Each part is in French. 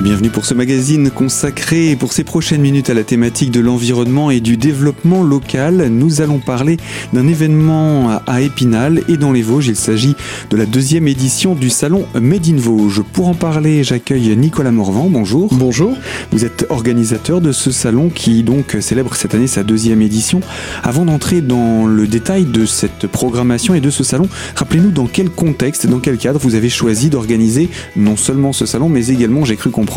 Et bienvenue pour ce magazine consacré pour ces prochaines minutes à la thématique de l'environnement et du développement local. Nous allons parler d'un événement à Épinal et dans les Vosges. Il s'agit de la deuxième édition du salon Made in Vosges. Pour en parler, j'accueille Nicolas Morvan. Bonjour. Bonjour. Vous êtes organisateur de ce salon qui donc célèbre cette année sa deuxième édition. Avant d'entrer dans le détail de cette programmation et de ce salon, rappelez-nous dans quel contexte, dans quel cadre vous avez choisi d'organiser non seulement ce salon, mais également, j'ai cru comprendre,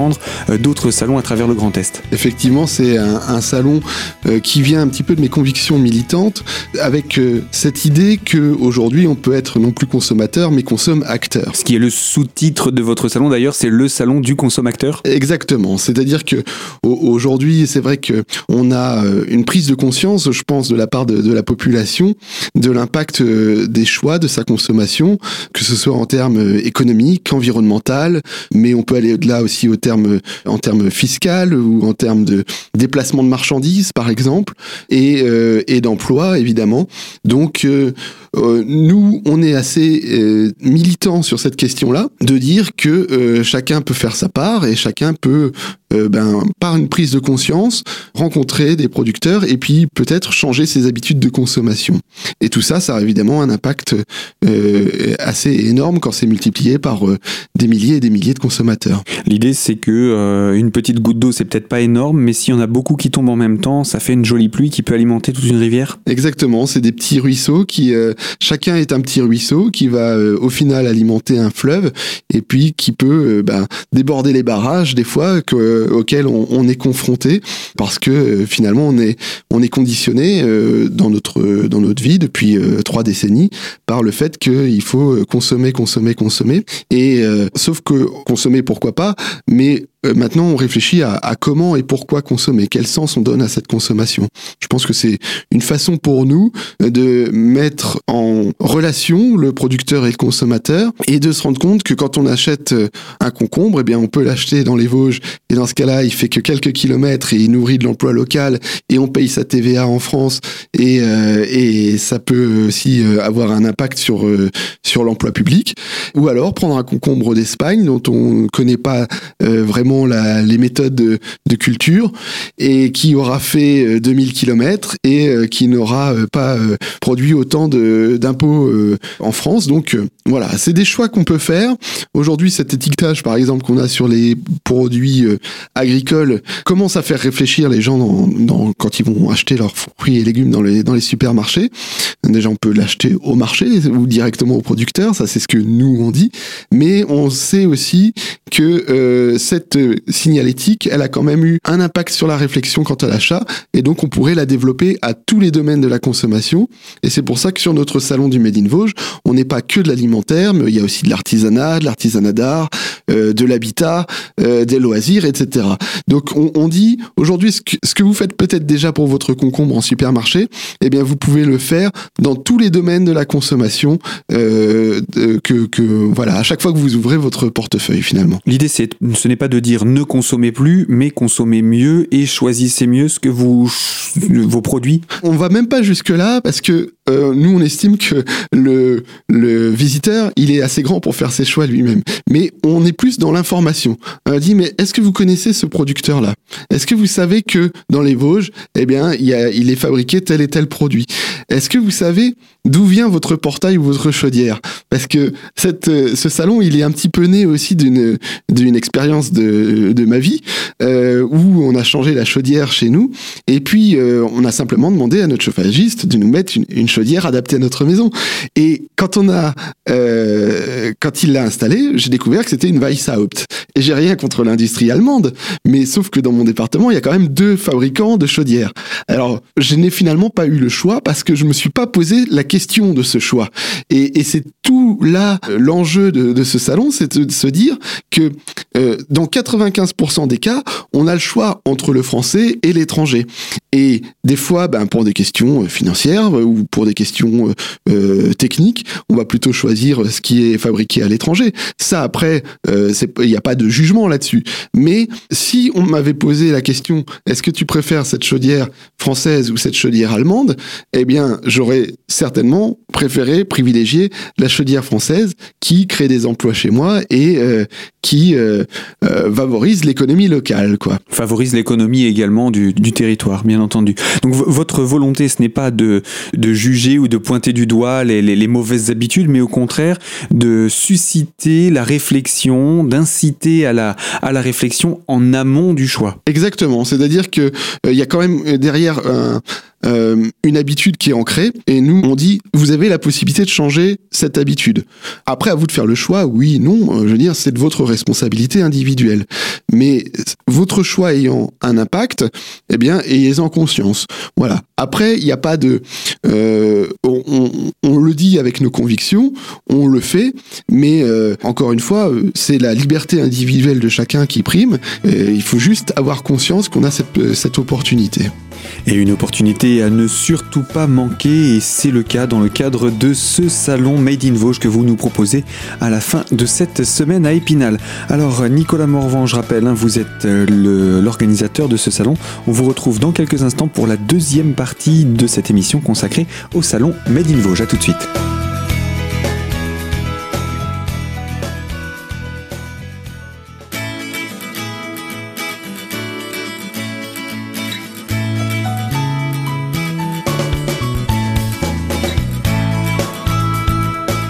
euh, d'autres salons à travers le Grand Est. Effectivement, c'est un, salon euh, qui vient un petit peu de mes convictions militantes, avec euh, cette idée que aujourd'hui on peut être non plus consommateur, mais consomme acteur. Ce qui est le sous-titre de votre salon d'ailleurs, c'est le salon du consommateur. Exactement. C'est-à-dire que aujourd'hui, c'est vrai que on a une prise de conscience, je pense, de la part de, de la population, de l'impact des choix de sa consommation, que ce soit en termes économiques, environnemental, mais on peut aller au-delà aussi au terme, en termes fiscal ou en termes de déplacement de marchandises, par exemple, et, euh, d'emploi, évidemment. Donc, euh, euh, nous, on est assez militants sur cette question-là, de dire que chacun peut faire sa part et chacun peut ben, par une prise de conscience, rencontrer des producteurs et puis peut-être changer ses habitudes de consommation. Et tout ça, ça a évidemment un impact assez énorme quand c'est multiplié par des milliers et des milliers de consommateurs. L'idée, c'est que euh, une petite goutte d'eau, c'est peut-être pas énorme, mais s'il y en a beaucoup qui tombent en même temps, ça fait une jolie pluie qui peut alimenter toute une rivière. Exactement, c'est des petits ruisseaux qui, euh, chacun est un petit ruisseau qui va euh, au final alimenter un fleuve et puis qui peut ben, déborder les barrages des fois auxquels on, est confronté parce que finalement on est on est conditionné dans notre dans notre vie depuis trois décennies par le fait qu'il faut consommer, consommer, consommer et sauf que consommer pourquoi pas, mais mais euh, maintenant on réfléchit à, comment et pourquoi consommer, quel sens on donne à cette consommation? Je pense que c'est une façon pour nous de mettre en relation le producteur et le consommateur et de se rendre compte que quand on achète euh, un concombre, eh bien on peut l'acheter dans les Vosges et dans ce cas-là il fait que quelques kilomètres et il nourrit de l'emploi local et on paye sa TVA en France et, euh, et ça peut aussi avoir un impact sur, sur l'emploi public. Ou alors prendre un concombre d'Espagne dont on ne connaît pas vraiment les méthodes de, culture et qui aura fait 2000 euh, km et euh, qui n'aura euh, pas produit autant d'impôts en France. Donc voilà, c'est des choix qu'on peut faire. Aujourd'hui, cet étiquetage, par exemple, qu'on a sur les produits agricoles, commence à faire réfléchir les gens quand ils vont acheter leurs fruits et légumes dans les, dans les supermarchés. Déjà, on peut l'acheter au marché ou directement au producteur, ça c'est ce que nous on dit. Mais on sait aussi que cette signalétique, elle a quand même eu un impact sur la réflexion quant à l'achat, et donc on pourrait la développer à tous les domaines de la consommation. Et c'est pour ça que sur notre salon du Made in Vosges, on n'est pas que de l'alimentaire, mais il y a aussi de l'artisanat, de l'artisanat d'art, euh, de l'habitat, euh, des loisirs, etc. Donc on, on dit aujourd'hui ce que, ce que vous faites peut-être déjà pour votre concombre en supermarché, eh bien vous pouvez le faire dans tous les domaines de la consommation euh, que, que voilà à chaque fois que vous ouvrez votre portefeuille finalement. L'idée c'est ce n'est pas de dire ne consommez plus, mais consommez mieux et choisissez mieux ce que vous vos produits. On va même pas jusque là parce que euh, nous on estime que le le visiteur il est assez grand pour faire ses choix lui-même, mais on est plus dans l'information. On dit mais est-ce que vous connaissez ce producteur là Est-ce que vous savez que dans les Vosges, eh bien il est fabriqué tel et tel produit? Est-ce que vous savez d'où vient votre portail ou votre chaudière? Parce que cette ce salon il est un petit peu né aussi d'une d'une expérience de ma vie, euh, où on a changé la chaudière chez nous, et puis euh, on a simplement demandé à notre chauffagiste de nous mettre une, chaudière adaptée à notre maison. Et quand on a, euh, quand il l'a installée, j'ai découvert que c'était une Weishaupt. Et j'ai rien contre l'industrie allemande, mais sauf que dans mon département, il y a quand même deux fabricants de chaudières. Alors, je n'ai finalement pas eu le choix parce que je me suis pas posé la question de ce choix. Et, c'est tout là l'enjeu de, ce salon, c'est de se dire que euh, dans 95% des cas, on a le choix entre le français et l'étranger. Et des fois, ben, pour des questions euh, financières euh, ou pour des questions euh, techniques, on va plutôt choisir ce qui est fabriqué à l'étranger. Ça, après, il n'y a pas de jugement là-dessus. Mais si on m'avait posé la question, est-ce que tu préfères cette chaudière française ou cette chaudière allemande? Eh bien, j'aurais certainement préféré privilégier la chaudière française qui crée des emplois chez moi et qui favorise l'économie locale, quoi. Favorise l'économie également du, territoire, bien entendu. Donc votre volonté, ce n'est pas de, juger ou de pointer du doigt les, mauvaises habitudes, mais au contraire de susciter la réflexion, d'inciter à la réflexion en amont du choix. Exactement. C'est-à-dire que il y a quand même derrière un, euh, une habitude qui est ancrée et nous on dit vous avez la possibilité de changer cette habitude. Après à vous de faire le choix, oui, non, euh, je veux dire c'est de votre responsabilité individuelle. Mais votre choix ayant un impact, eh bien ayez-en conscience. Voilà. Après il n'y a pas de, euh, on, le dit avec nos convictions, on le fait, mais encore une fois c'est la liberté individuelle de chacun qui prime. Il faut juste avoir conscience qu'on a cette opportunité. Et une opportunité à ne surtout pas manquer, et c'est le cas dans le cadre de ce salon Made in Vosges que vous nous proposez à la fin de cette semaine à Épinal. Alors Nicolas Morvan, je rappelle, hein, vous êtes l'organisateur de ce salon. On vous retrouve dans quelques instants pour la deuxième partie de cette émission consacrée au salon Made in Vosges. A tout de suite.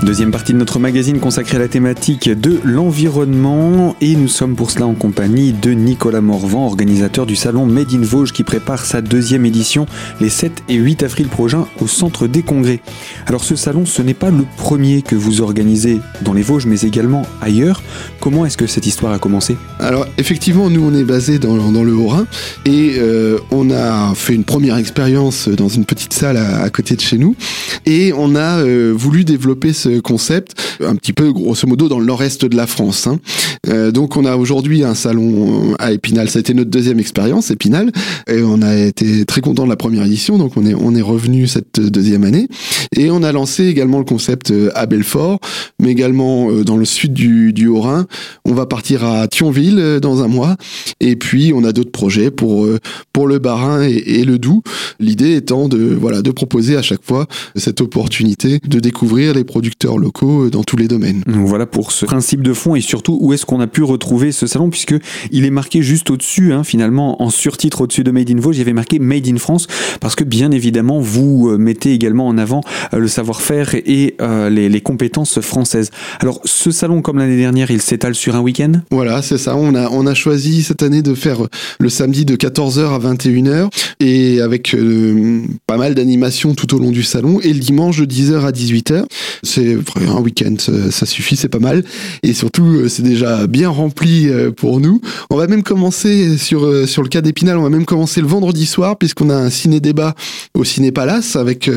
Deuxième partie de notre magazine consacrée à la thématique de l'environnement et nous sommes pour cela en compagnie de Nicolas Morvan, organisateur du salon Made in Vosges qui prépare sa deuxième édition les 7 et 8 avril prochains au centre des congrès. Alors ce salon ce n'est pas le premier que vous organisez dans les Vosges mais également ailleurs. Comment est-ce que cette histoire a commencé? Alors effectivement nous on est basé dans, le Haut-Rhin et euh, on a fait une première expérience dans une petite salle à, à, côté de chez nous et on a euh, voulu développer ce concept un petit peu grosso modo dans le nord-est de la France. Hein. Euh, donc on a aujourd'hui un salon à Épinal, ça a été notre deuxième expérience Épinal et on a été très content de la première édition donc on est on est revenu cette deuxième année et on a lancé également le concept à Belfort mais également dans le sud du, du Haut-Rhin. On va partir à Thionville dans un mois et puis on a d'autres projets pour pour le Bas-Rhin et, et le Doubs. L'idée étant de voilà de proposer à chaque fois cette opportunité de découvrir les producteurs locaux dans tous les domaines. Donc voilà pour ce principe de fond et surtout où est-ce qu'on a pu retrouver ce salon puisque il est marqué juste au-dessus hein, finalement en surtitre au-dessus de Made in Vosges, il y avait marqué Made in France parce que bien évidemment vous mettez également en avant le savoir-faire et euh, les, les, compétences françaises. Alors ce salon comme l'année dernière, il s'étale sur un week-end? Voilà, c'est ça. On a on a choisi cette année de faire le samedi de 14h à 21h et avec euh, pas mal d'animations tout au long du salon et le dimanche de 10h à 18h. C'est un week-end, ça, suffit, c'est pas mal. Et surtout, c'est déjà bien rempli pour nous. On va même commencer sur, sur le cas d'Épinal, on va même commencer le vendredi soir, puisqu'on a un ciné-débat au Ciné Palace avec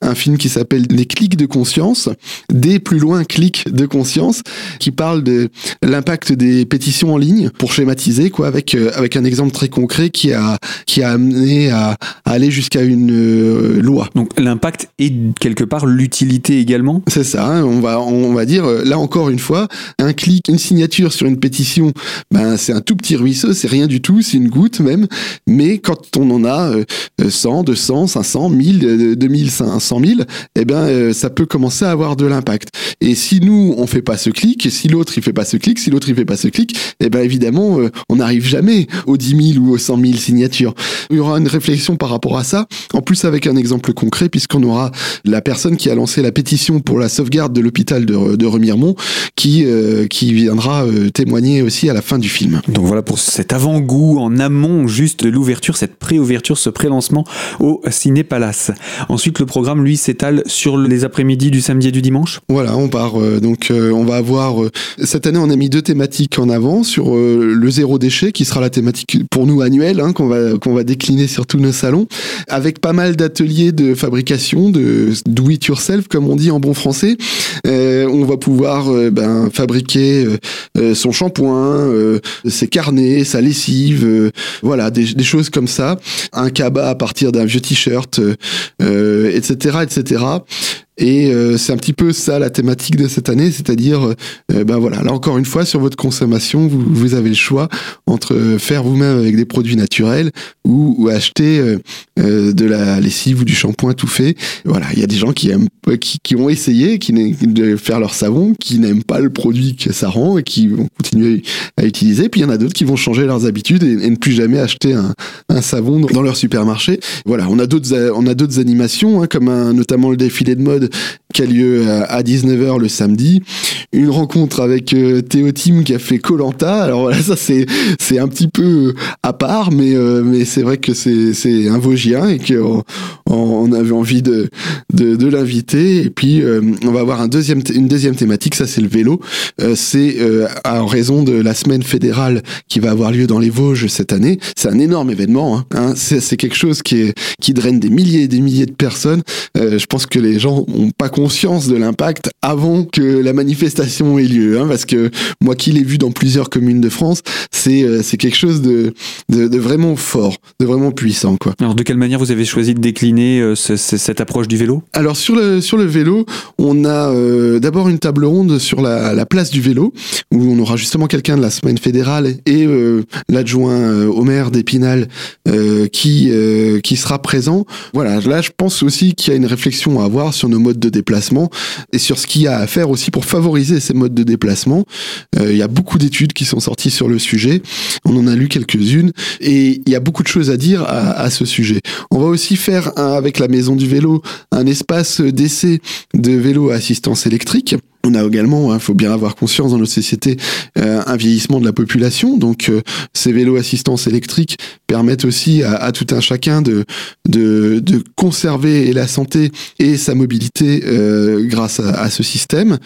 un film qui s'appelle Les clics de conscience, des plus loin clics de conscience, qui parle de l'impact des pétitions en ligne, pour schématiser, quoi, avec, avec un exemple très concret qui a, qui a amené à, à aller jusqu'à une euh, loi. Donc l'impact est quelque part l'utilité également? C'est ça, hein, on va, on va dire, là encore une fois, un clic, une signature sur une pétition, ben, c'est un tout petit ruisseau, c'est rien du tout, c'est une goutte même, mais quand on en a 100, 200, 500, 1000, 2000, 500 000, eh ben, ça peut commencer à avoir de l'impact. Et si nous, on fait pas ce clic, si l'autre, il fait pas ce clic, si l'autre, il fait pas ce clic, eh ben, évidemment, on n'arrive jamais aux 10 000 ou aux 100 000 signatures. Il y aura une réflexion par rapport à ça, en plus avec un exemple concret, puisqu'on aura la personne qui a lancé la pétition pour la sauvegarde de l'hôpital de, de Remiremont qui, euh, qui viendra euh, témoigner aussi à la fin du film. Donc voilà pour cet avant-goût en amont juste de l'ouverture, cette pré-ouverture, ce pré-lancement au Ciné Palace. Ensuite, le programme, lui, s'étale sur les après-midi du samedi et du dimanche Voilà, on part. Euh, donc on va avoir... cette année, on a mis deux thématiques en avant sur le zéro déchet, qui sera la thématique pour nous annuelle, hein, qu'on va, qu'on va décliner sur tous nos salons, avec pas mal d'ateliers de fabrication, de do it yourself, comme on dit en bon français. Euh, on va pouvoir euh, ben, fabriquer euh, son shampoing, ses carnets, sa lessive, voilà, des, des, choses comme ça. Un cabas à partir d'un vieux t-shirt, etc., etc. Et euh, c'est un petit peu ça la thématique de cette année, c'est-à-dire, euh, ben voilà, là encore une fois, sur votre consommation, vous, avez le choix entre faire vous-même avec des produits naturels ou, acheter euh, de la lessive ou du shampoing tout fait. Voilà, il y a des gens qui aiment, qui, ont essayé, qui de faire leur savon, qui n'aiment pas le produit que ça rend et qui vont continuer à utiliser. Puis il y en a d'autres qui vont changer leurs habitudes et, ne plus jamais acheter un, savon dans leur supermarché. Voilà, on a d'autres, on a d'autres animations, hein, comme notamment le défilé de mode würde qui a lieu à 19h le samedi. Une rencontre avec euh, Théo Tim qui a fait Colanta. Alors voilà, ça c'est c'est un petit peu à part, mais euh, mais c'est vrai que c'est c'est un Vosgien et qu'on on avait envie de de, de l'inviter. Et puis euh, on va avoir un deuxième une deuxième thématique, ça c'est le vélo. Euh, c'est euh, en raison de la semaine fédérale qui va avoir lieu dans les Vosges cette année. C'est un énorme événement. Hein, hein. C'est c'est quelque chose qui est qui draine des milliers et des milliers de personnes. je pense que les gens ont pas conscience de l'impact avant que la manifestation ait lieu, hein, parce que moi qui l'ai vu dans plusieurs communes de France, c'est c'est quelque chose de, de, de vraiment fort, de vraiment puissant quoi. Alors de quelle manière vous avez choisi de décliner euh, ce- ce- cette approche du vélo? Alors sur le sur le vélo, on a euh, d'abord une table ronde sur la, la place du vélo où on aura justement quelqu'un de la semaine fédérale et euh, l'adjoint euh, au maire d'Épinal euh, qui euh, qui sera présent. Voilà, là je pense aussi qu'il y a une réflexion à avoir sur nos modes de déplacement et sur ce qu'il y a à faire aussi pour favoriser ces modes de déplacement. Euh, il y a beaucoup d'études qui sont sorties sur le sujet. On en a lu quelques-unes et il y a beaucoup de choses à dire à, ce sujet. On va aussi faire avec la maison du vélo un espace d'essai de vélo à assistance électrique. On a également, il faut bien avoir conscience dans notre société, euh, un vieillissement de la population. Donc euh, ces vélos assistance électrique permettent aussi à, tout un chacun de, de, conserver la santé et sa mobilité euh, grâce à, ce système.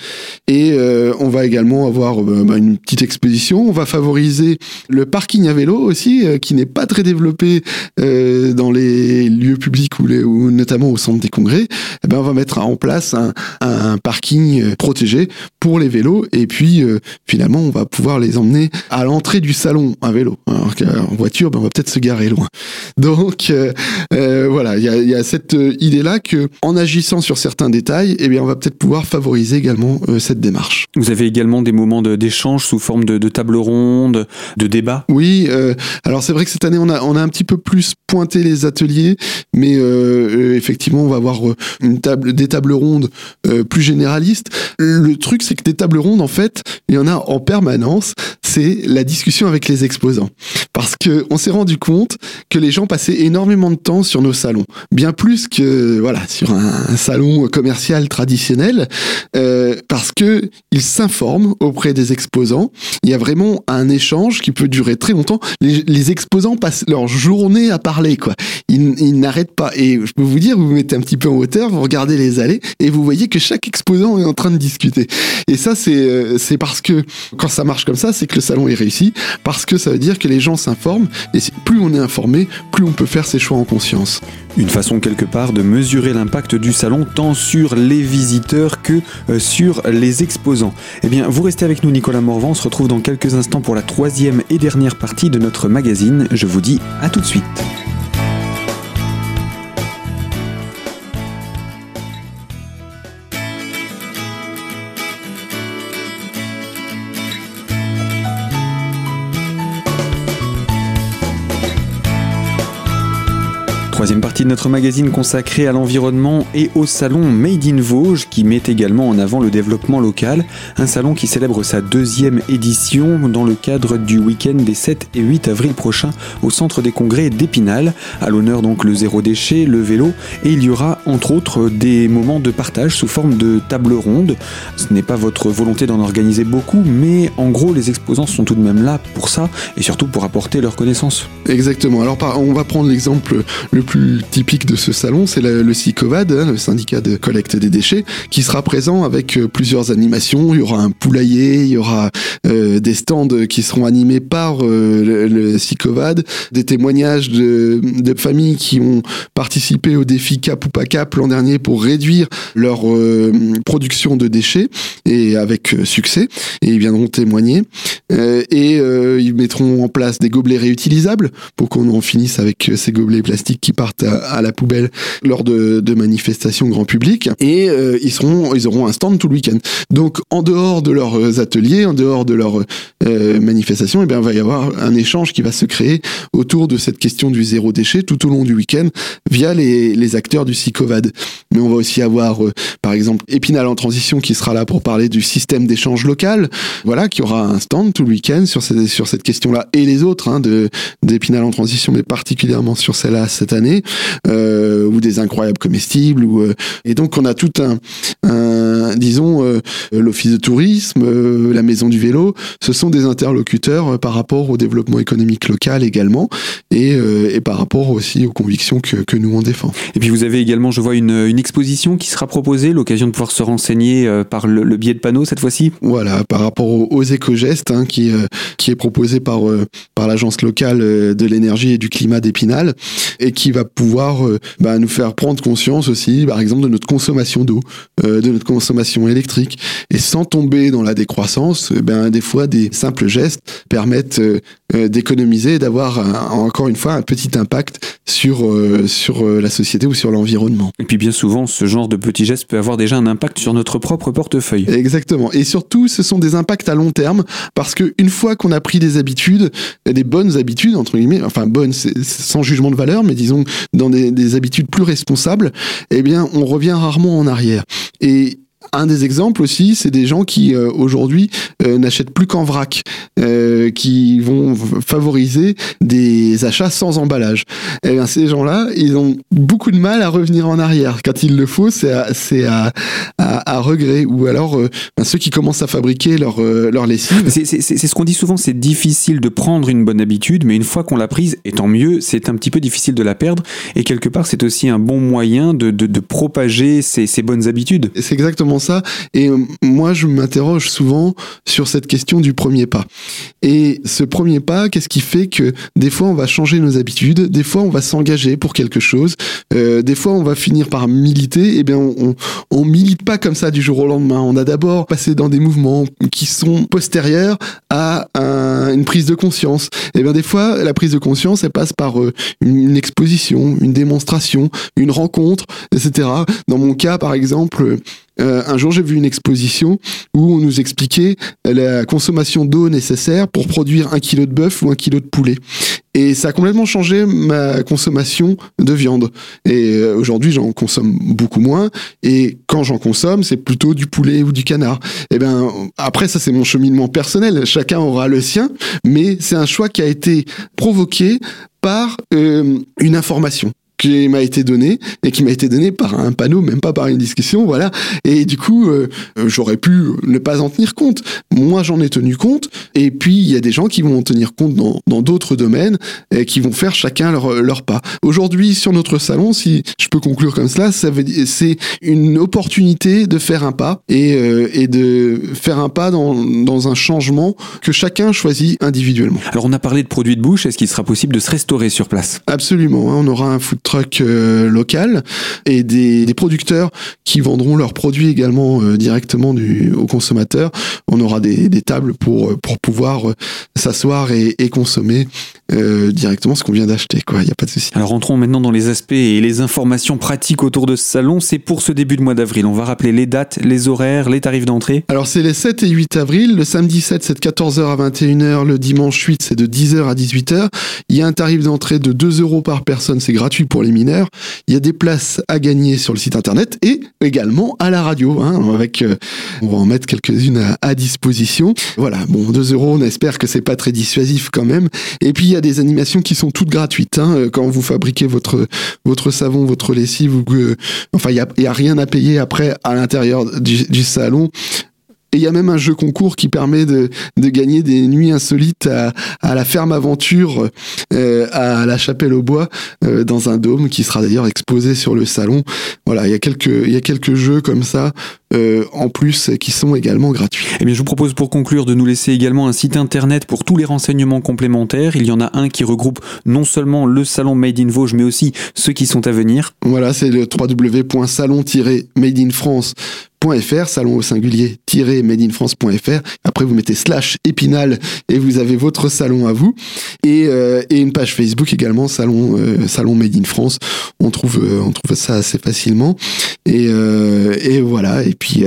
Et on va également avoir bah, une petite exposition. On va favoriser le parking à vélo aussi, qui n'est pas très développé dans les lieux publics ou, notamment au centre des congrès. Eh ben, on va mettre en place un, parking euh, protégé pour les vélos et puis euh, finalement on va pouvoir les emmener à l'entrée du salon à vélo. Alors qu'en voiture, ben, on va peut-être se garer loin. Donc euh, euh, voilà, il y a, il y a cette idée-là que en agissant sur certains détails, eh bien on va peut-être pouvoir favoriser également cette démarche. Vous avez également des moments de- d'échange sous forme de, de table ronde, de débat? Oui, alors c'est vrai que cette année on a on a un petit peu plus pointé les ateliers, mais effectivement on va avoir une table des tables rondes plus généralistes. Le truc c'est que des tables rondes en fait il y en a en permanence. C'est la discussion avec les exposants, parce que on s'est rendu compte que les gens passaient énormément de temps sur nos salons, bien plus que voilà sur un, salon commercial traditionnel, euh, parce que ils s'informent auprès des exposants il y a vraiment un échange qui peut durer très longtemps. Les, les exposants passent leur journée à parler, quoi. Ils, ils n'arrêtent pas. Et je peux vous dire, vous vous mettez un petit peu en hauteur, vous regardez les allées et vous voyez que chaque exposant est en train de discuter. Et ça, c'est euh, c'est parce que quand ça marche comme ça, c'est que le salon est réussi, parce que ça veut dire que les gens s'informent. Et plus on est informé, plus on peut faire ses choix en conscience. Une façon quelque part de mesurer l'impact du salon tant sur les visiteurs que euh, sur les exposants. Eh bien, vous restez avec nous Nicolas Morvan, on se retrouve dans quelques instants pour la troisième et dernière partie de notre magazine. Je vous dis à tout de suite. Troisième partie de notre magazine consacrée à l'environnement et au salon Made in Vosges qui met également en avant le développement local. Un salon qui célèbre sa deuxième édition dans le cadre du week-end des 7 et 8 avril prochains au centre des congrès d'Épinal. À l'honneur donc le zéro déchet, le vélo et il y aura entre autres des moments de partage sous forme de table ronde. Ce n'est pas votre volonté d'en organiser beaucoup mais en gros les exposants sont tout de même là pour ça et surtout pour apporter leurs connaissances. Exactement. Alors, on va prendre l'exemple le plus typique de ce salon, c'est le, le SICOVAD, hein, le syndicat de collecte des déchets, qui sera présent avec euh, plusieurs animations. Il y aura un poulailler, il y aura euh, des stands qui seront animés par euh, le, SICOVAD, des témoignages de, de familles qui ont participé au défi Cap ou pas Cap l'an dernier pour réduire leur euh, production de déchets et avec euh, succès. Et ils viendront témoigner. Euh, et ils mettront en place des gobelets réutilisables pour qu'on en finisse avec ces gobelets plastiques qui partent à, la poubelle lors de, manifestations grand public et ils seront ils auront un stand tout le week-end. Donc en dehors de leurs ateliers, en dehors de leurs manifestations, et eh bien va y avoir un échange qui va se créer autour de cette question du zéro déchet tout au long du week-end via les, acteurs du SICOVAD. Mais on va aussi avoir par exemple Épinal en transition qui sera là pour parler du système d'échange local, voilà, qui aura un stand tout le week-end sur, sur cette question-là et les autres hein, d'Épinal en transition, mais particulièrement sur celle-là cette année, euh, ou des incroyables comestibles, ou euh, et donc on a tout un, un disons euh, l'office de tourisme, euh, la maison du vélo, ce sont des interlocuteurs euh, par rapport au développement économique local également, et, et par rapport aussi aux convictions que, que nous on défend. Et puis vous avez également, je vois une, une exposition qui sera proposée, l'occasion de pouvoir se renseigner par le, le biais de panneaux cette fois-ci? Voilà, par rapport aux, aux éco-gestes hein, qui qui est proposé par par l'agence locale de l'énergie et du climat d'Épinal et qui va pouvoir bah, nous faire prendre conscience aussi, par exemple, de notre consommation d'eau, de notre consommation électrique, et sans tomber dans la décroissance, ben des fois des simples gestes permettent d'économiser et d'avoir encore une fois un petit impact sur sur la société ou sur l'environnement. Et puis bien souvent, ce genre de petits gestes peut avoir déjà un impact sur notre propre portefeuille. Exactement. Et surtout, ce sont des impacts à long terme parce que une fois qu'on a pris des habitudes, des bonnes habitudes entre guillemets, enfin bonnes, sans jugement de valeur, mais disons dans des, des habitudes plus responsables, eh bien, on revient rarement en arrière. Et un des exemples aussi, c'est des gens qui euh, aujourd'hui euh, n'achètent plus qu'en vrac, euh, qui vont favoriser des achats sans emballage. Et eh bien ces gens-là, ils ont beaucoup de mal à revenir en arrière. Quand il le faut, c'est à, c'est à, à, regret. Ou alors ben, ceux qui commencent à fabriquer leur, leur lessive. C'est ce qu'on dit souvent, c'est difficile de prendre une bonne habitude, mais une fois qu'on l'a prise, et tant mieux, c'est un petit peu difficile de la perdre. Et quelque part, c'est aussi un bon moyen de, de, de propager ces, ces bonnes habitudes. C'est exactement ça. Et euh, moi, je m'interroge souvent sur cette question du premier pas. Et ce premier pas, qu'est-ce qui fait que des fois on va changer nos habitudes, des fois on va s'engager pour quelque chose, euh, des fois on va finir par militer. Et eh bien, on, on, milite pas comme ça du jour au lendemain. On a d'abord passé dans des mouvements qui sont postérieurs à une prise de conscience. Et eh bien, des fois, la prise de conscience, elle passe par euh, une, exposition, une démonstration, une rencontre, etc. Dans mon cas, par exemple, euh, un jour, j'ai vu une exposition où on nous expliquait la consommation d'eau nécessaire pour produire un kilo de bœuf ou un kilo de poulet. Et ça a complètement changé ma consommation de viande. Et euh, aujourd'hui, j'en consomme beaucoup moins. Et quand j'en consomme, c'est plutôt du poulet ou du canard. Et eh ben après, ça c'est mon cheminement personnel. Chacun aura le sien, mais c'est un choix qui a été provoqué par euh, une information qui m'a été donné et qui m'a été donné par un panneau, même pas par une discussion, voilà. Et du coup, euh, j'aurais pu ne pas en tenir compte. Moi, j'en ai tenu compte. Et puis, il y a des gens qui vont en tenir compte dans d'autres domaines et qui vont faire chacun leur, leur pas. Aujourd'hui, sur notre salon, si je peux conclure comme cela, ça c'est une opportunité de faire un pas et, euh, et de faire un pas dans, dans un changement que chacun choisit individuellement. Alors, on a parlé de produits de bouche. Est-ce qu'il sera possible de se restaurer sur place? Absolument. Hein. on aura un food truck euh, et des, producteurs qui vendront leurs produits également euh, directement du, aux consommateurs. On aura des, tables pour, pour pouvoir euh, s'asseoir et, consommer directement ce qu'on vient d'acheter. Il n'y a pas de souci. Alors rentrons maintenant dans les aspects et les informations pratiques autour de ce salon. C'est pour ce début de mois d'avril. On va rappeler les dates, les horaires, les tarifs d'entrée. Alors c'est les 7 et 8 avril. Le samedi 7 c'est de 14h à 21h. Le dimanche 8 c'est de 10h à 18h. Il y a un tarif d'entrée de 2 euros par personne. C'est gratuit pour les mineurs. Il y a des places à gagner sur le site internet et également à la radio. Hein, avec, euh, on va en mettre quelques-unes à, disposition. Voilà, bon, 2 euros, on espère que c'est pas très dissuasif quand même. Et puis il y a des animations qui sont toutes gratuites. Hein, quand vous fabriquez votre votre savon, votre lessive, que, enfin il y a, a, rien à payer après à l'intérieur du salon. Et il y a même un jeu concours qui permet de, de gagner des nuits insolites à, à la ferme aventure euh, à la chapelle au bois euh, dans un dôme qui sera d'ailleurs exposé sur le salon. Voilà, il y a quelques il y a quelques jeux comme ça euh, en plus qui sont également gratuits. Eh bien, je vous propose pour conclure de nous laisser également un site internet pour tous les renseignements complémentaires. Il y en a un qui regroupe non seulement le salon Made in Vosges, mais aussi ceux qui sont à venir. Voilà, c'est le www.salon-madeinfrance .fr, salon au singulier madeinfrance.fr. Après, vous mettez slash épinal et vous avez votre salon à vous. Et, euh, et une page Facebook également, salon, euh, salon Made in France. On trouve, euh, on trouve ça assez facilement. Et, et voilà. Et puis,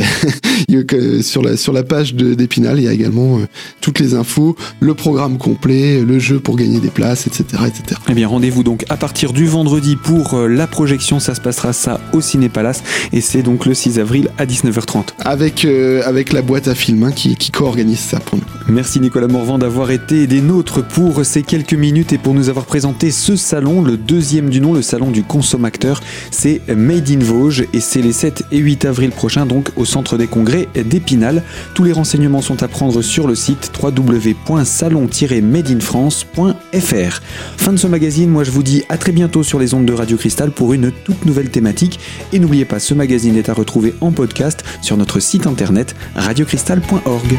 sur, la, sur la page d'Épinal, il y a également toutes les infos, le programme complet, le jeu pour gagner des places, etc. etc. Eh bien, rendez-vous donc à partir du vendredi pour la projection. Ça se passera ça au Ciné Palace. Et c'est donc le 6 avril à 19h30. Avec, avec la boîte à film hein, qui, qui co-organise ça pour nous. Merci Nicolas Morvan d'avoir été des nôtres pour ces quelques minutes et pour nous avoir présenté ce salon, le deuxième du nom, le salon du consommateur. C'est Made in Vosges et c'est les 7 et 8 avril prochains donc au centre des congrès d'Épinal. Tous les renseignements sont à prendre sur le site www.salon-madeinfrance.fr. Fin de ce magazine, moi je vous dis à très bientôt sur les ondes de Radio Cristal pour une toute nouvelle thématique et n'oubliez pas ce magazine est à retrouver en podcast sur notre site internet radiocristal.org.